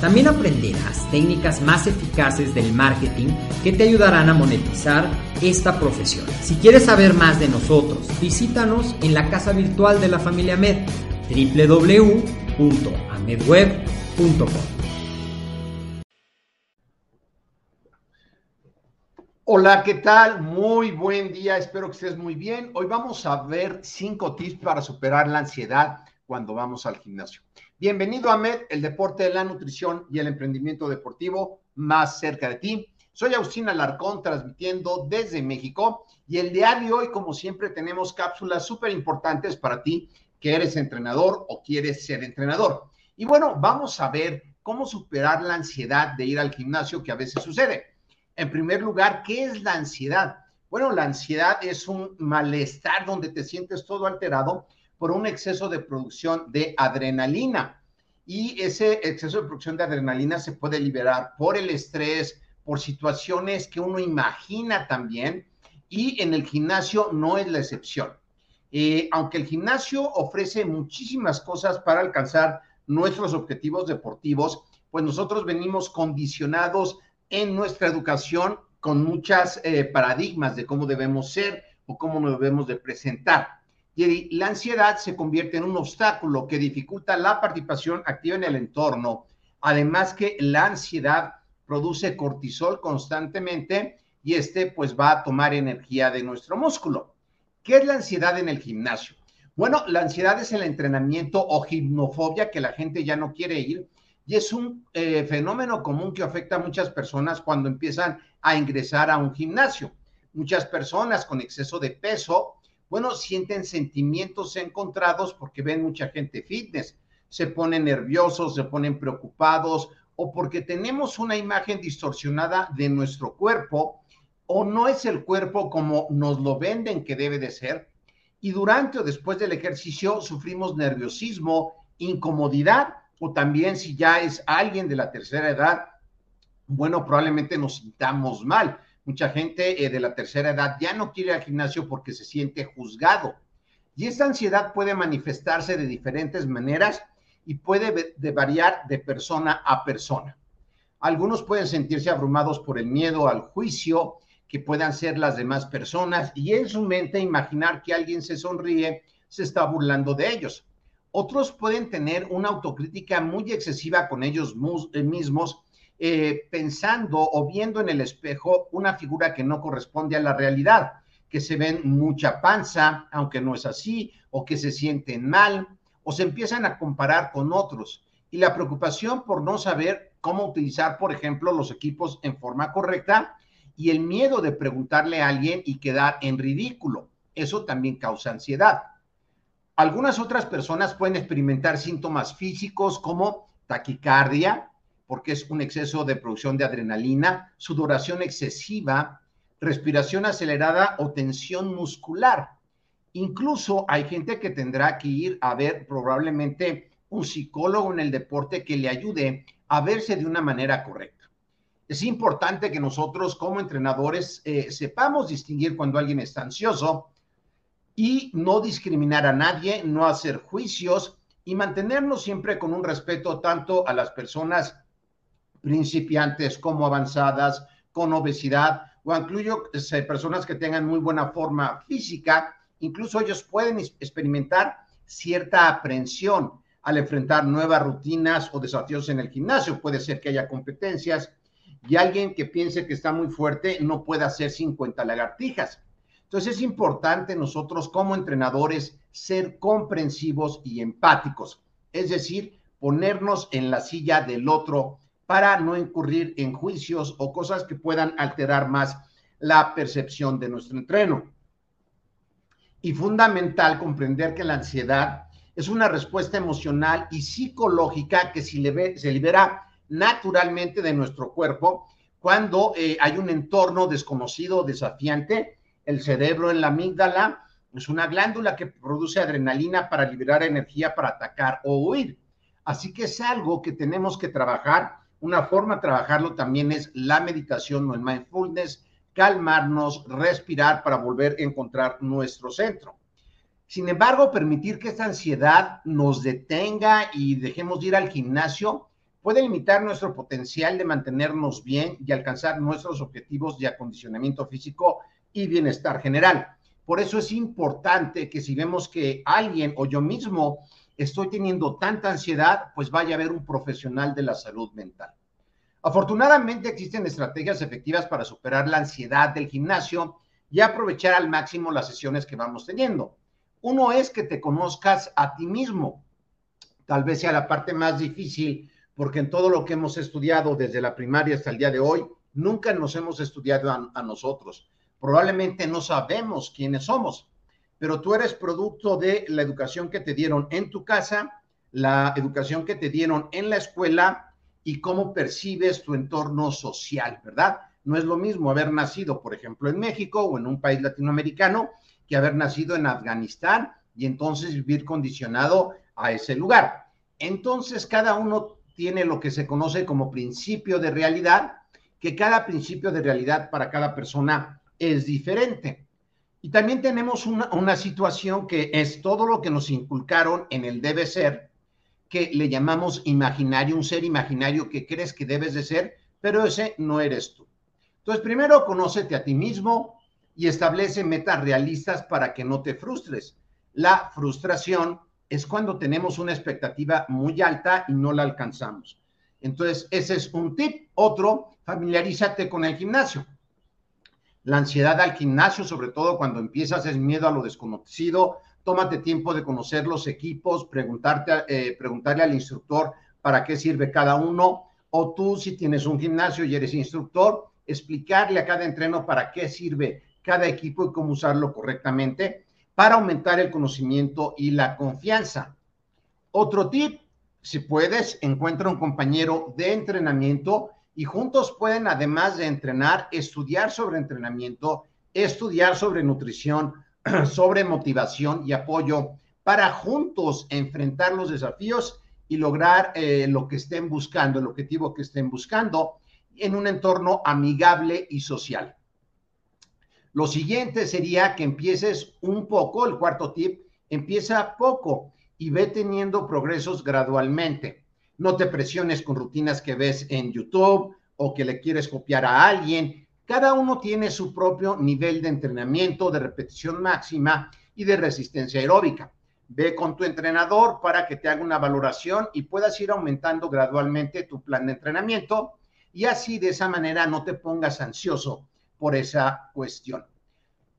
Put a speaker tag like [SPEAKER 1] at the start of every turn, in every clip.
[SPEAKER 1] También aprenderás técnicas más eficaces del marketing que te ayudarán a monetizar esta profesión. Si quieres saber más de nosotros, visítanos en la casa virtual de la familia Med, www.amedweb.com.
[SPEAKER 2] Hola, ¿qué tal? Muy buen día, espero que estés muy bien. Hoy vamos a ver cinco tips para superar la ansiedad cuando vamos al gimnasio. Bienvenido a MED, el deporte de la nutrición y el emprendimiento deportivo más cerca de ti. Soy Agustín Alarcón, transmitiendo desde México y el día de hoy, como siempre, tenemos cápsulas súper importantes para ti que eres entrenador o quieres ser entrenador. Y bueno, vamos a ver cómo superar la ansiedad de ir al gimnasio que a veces sucede. En primer lugar, ¿qué es la ansiedad? Bueno, la ansiedad es un malestar donde te sientes todo alterado por un exceso de producción de adrenalina. Y ese exceso de producción de adrenalina se puede liberar por el estrés, por situaciones que uno imagina también. Y en el gimnasio no es la excepción. Eh, aunque el gimnasio ofrece muchísimas cosas para alcanzar nuestros objetivos deportivos, pues nosotros venimos condicionados en nuestra educación con muchas eh, paradigmas de cómo debemos ser o cómo nos debemos de presentar. Y la ansiedad se convierte en un obstáculo que dificulta la participación activa en el entorno. Además que la ansiedad produce cortisol constantemente y este pues va a tomar energía de nuestro músculo. ¿Qué es la ansiedad en el gimnasio? Bueno, la ansiedad es el entrenamiento o gimnofobia que la gente ya no quiere ir y es un eh, fenómeno común que afecta a muchas personas cuando empiezan a ingresar a un gimnasio. Muchas personas con exceso de peso, bueno, sienten sentimientos encontrados porque ven mucha gente fitness, se ponen nerviosos, se ponen preocupados o porque tenemos una imagen distorsionada de nuestro cuerpo o no es el cuerpo como nos lo venden que debe de ser. Y durante o después del ejercicio sufrimos nerviosismo, incomodidad o también si ya es alguien de la tercera edad, bueno, probablemente nos sintamos mal. Mucha gente eh, de la tercera edad ya no quiere al gimnasio porque se siente juzgado. Y esta ansiedad puede manifestarse de diferentes maneras y puede de variar de persona a persona. Algunos pueden sentirse abrumados por el miedo al juicio que puedan ser las demás personas y en su mente imaginar que alguien se sonríe, se está burlando de ellos. Otros pueden tener una autocrítica muy excesiva con ellos eh, mismos, eh, pensando o viendo en el espejo una figura que no corresponde a la realidad, que se ven mucha panza, aunque no es así, o que se sienten mal, o se empiezan a comparar con otros. Y la preocupación por no saber cómo utilizar, por ejemplo, los equipos en forma correcta y el miedo de preguntarle a alguien y quedar en ridículo. Eso también causa ansiedad. Algunas otras personas pueden experimentar síntomas físicos como taquicardia, porque es un exceso de producción de adrenalina, sudoración excesiva, respiración acelerada o tensión muscular. Incluso hay gente que tendrá que ir a ver probablemente un psicólogo en el deporte que le ayude a verse de una manera correcta. Es importante que nosotros como entrenadores eh, sepamos distinguir cuando alguien está ansioso y no discriminar a nadie, no hacer juicios y mantenernos siempre con un respeto tanto a las personas principiantes como avanzadas, con obesidad, o incluyo eh, personas que tengan muy buena forma física Incluso ellos pueden experimentar cierta aprensión al enfrentar nuevas rutinas o desafíos en el gimnasio. Puede ser que haya competencias y alguien que piense que está muy fuerte no pueda hacer 50 lagartijas. Entonces es importante nosotros como entrenadores ser comprensivos y empáticos, es decir, ponernos en la silla del otro para no incurrir en juicios o cosas que puedan alterar más la percepción de nuestro entreno. Y fundamental comprender que la ansiedad es una respuesta emocional y psicológica que se libera naturalmente de nuestro cuerpo cuando eh, hay un entorno desconocido, desafiante. El cerebro en la amígdala es una glándula que produce adrenalina para liberar energía para atacar o huir. Así que es algo que tenemos que trabajar. Una forma de trabajarlo también es la meditación o el mindfulness, calmarnos, respirar para volver a encontrar nuestro centro. Sin embargo, permitir que esta ansiedad nos detenga y dejemos de ir al gimnasio puede limitar nuestro potencial de mantenernos bien y alcanzar nuestros objetivos de acondicionamiento físico y bienestar general. Por eso es importante que si vemos que alguien o yo mismo estoy teniendo tanta ansiedad, pues vaya a ver un profesional de la salud mental. Afortunadamente existen estrategias efectivas para superar la ansiedad del gimnasio y aprovechar al máximo las sesiones que vamos teniendo. Uno es que te conozcas a ti mismo. Tal vez sea la parte más difícil porque en todo lo que hemos estudiado desde la primaria hasta el día de hoy, nunca nos hemos estudiado a, a nosotros. Probablemente no sabemos quiénes somos, pero tú eres producto de la educación que te dieron en tu casa, la educación que te dieron en la escuela y cómo percibes tu entorno social, ¿verdad? No es lo mismo haber nacido, por ejemplo, en México o en un país latinoamericano que haber nacido en Afganistán y entonces vivir condicionado a ese lugar. Entonces, cada uno tiene lo que se conoce como principio de realidad, que cada principio de realidad para cada persona es diferente. Y también tenemos una, situación que es todo lo que nos inculcaron en el debe ser, que le llamamos imaginario, un ser imaginario que crees que debes de ser, pero ese no eres tú. Entonces, primero conócete a ti mismo y establece metas realistas para que no te frustres. La frustración es cuando tenemos una expectativa muy alta y no la alcanzamos. Entonces, ese es un tip. Otro, familiarízate con el gimnasio. La ansiedad al gimnasio, sobre todo cuando empiezas, es miedo a lo desconocido, tómate tiempo de conocer los equipos, preguntarte, eh, preguntarle al instructor para qué sirve cada uno, o tú si tienes un gimnasio y eres instructor, explicarle a cada entreno para qué sirve cada equipo y cómo usarlo correctamente para aumentar el conocimiento y la confianza. Otro tip, si puedes, encuentra un compañero de entrenamiento y juntos pueden, además de entrenar, estudiar sobre entrenamiento, estudiar sobre nutrición, sobre motivación y apoyo para juntos enfrentar los desafíos y lograr eh, lo que estén buscando, el objetivo que estén buscando en un entorno amigable y social. Lo siguiente sería que empieces un poco, el cuarto tip, empieza poco y ve teniendo progresos gradualmente. No te presiones con rutinas que ves en YouTube o que le quieres copiar a alguien. Cada uno tiene su propio nivel de entrenamiento, de repetición máxima y de resistencia aeróbica. Ve con tu entrenador para que te haga una valoración y puedas ir aumentando gradualmente tu plan de entrenamiento y así de esa manera no te pongas ansioso por esa cuestión.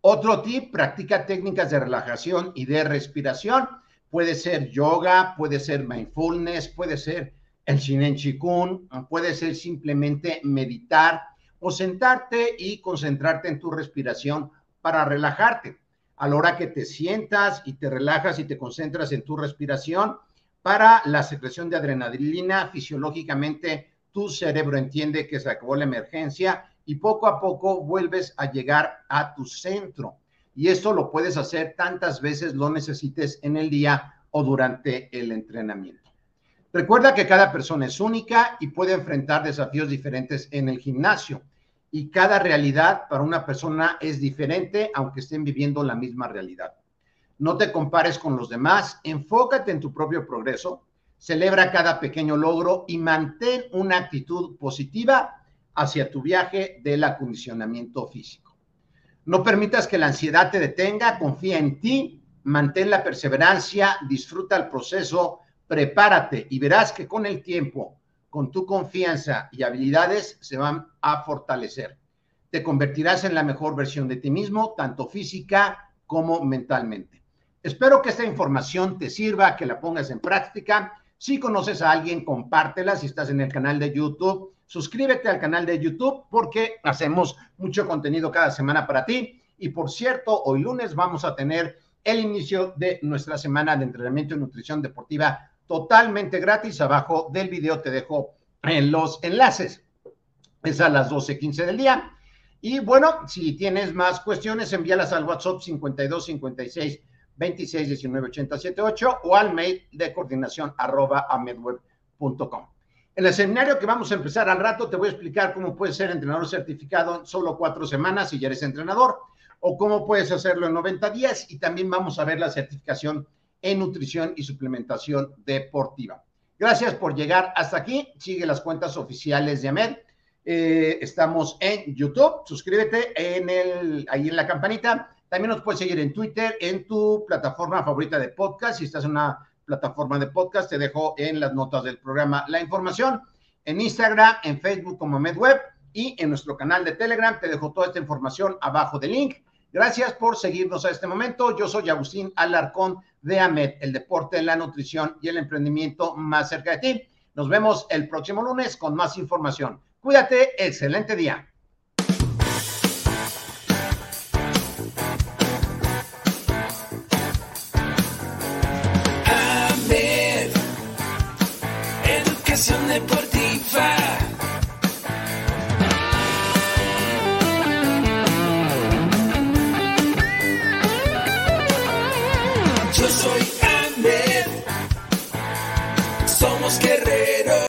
[SPEAKER 2] Otro tip, practica técnicas de relajación y de respiración. Puede ser yoga, puede ser mindfulness, puede ser el Shinen Chikun, puede ser simplemente meditar o sentarte y concentrarte en tu respiración para relajarte. A la hora que te sientas y te relajas y te concentras en tu respiración, para la secreción de adrenalina, fisiológicamente tu cerebro entiende que se acabó la emergencia y poco a poco vuelves a llegar a tu centro. Y esto lo puedes hacer tantas veces lo necesites en el día o durante el entrenamiento. Recuerda que cada persona es única y puede enfrentar desafíos diferentes en el gimnasio y cada realidad para una persona es diferente, aunque estén viviendo la misma realidad. No te compares con los demás, enfócate en tu propio progreso, celebra cada pequeño logro y mantén una actitud positiva hacia tu viaje del acondicionamiento físico. No permitas que la ansiedad te detenga, confía en ti, mantén la perseverancia, disfruta el proceso, prepárate y verás que con el tiempo, con tu confianza y habilidades se van a fortalecer. Te convertirás en la mejor versión de ti mismo, tanto física como mentalmente. Espero que esta información te sirva, que la pongas en práctica. Si conoces a alguien, compártela. Si estás en el canal de YouTube, suscríbete al canal de YouTube porque hacemos mucho contenido cada semana para ti. Y por cierto, hoy lunes vamos a tener el inicio de nuestra semana de entrenamiento y nutrición deportiva totalmente gratis. Abajo del video te dejo en los enlaces. Es a las 12.15 del día. Y bueno, si tienes más cuestiones, envíalas al WhatsApp 52 56 26 19 878 o al mail de coordinación arroba amedweb.com. En el seminario que vamos a empezar al rato, te voy a explicar cómo puedes ser entrenador certificado en solo cuatro semanas si ya eres entrenador, o cómo puedes hacerlo en 90 días, y también vamos a ver la certificación en nutrición y suplementación deportiva. Gracias por llegar hasta aquí. Sigue las cuentas oficiales de AMED. Eh, estamos en YouTube. Suscríbete ahí en la campanita también nos puedes seguir en Twitter, en tu plataforma favorita de podcast. Si estás en una plataforma de podcast, te dejo en las notas del programa la información. En Instagram, en Facebook como MedWeb y en nuestro canal de Telegram te dejo toda esta información abajo del link. Gracias por seguirnos a este momento. Yo soy Agustín Alarcón de AMED, el deporte, la nutrición y el emprendimiento más cerca de ti. Nos vemos el próximo lunes con más información. Cuídate, excelente día.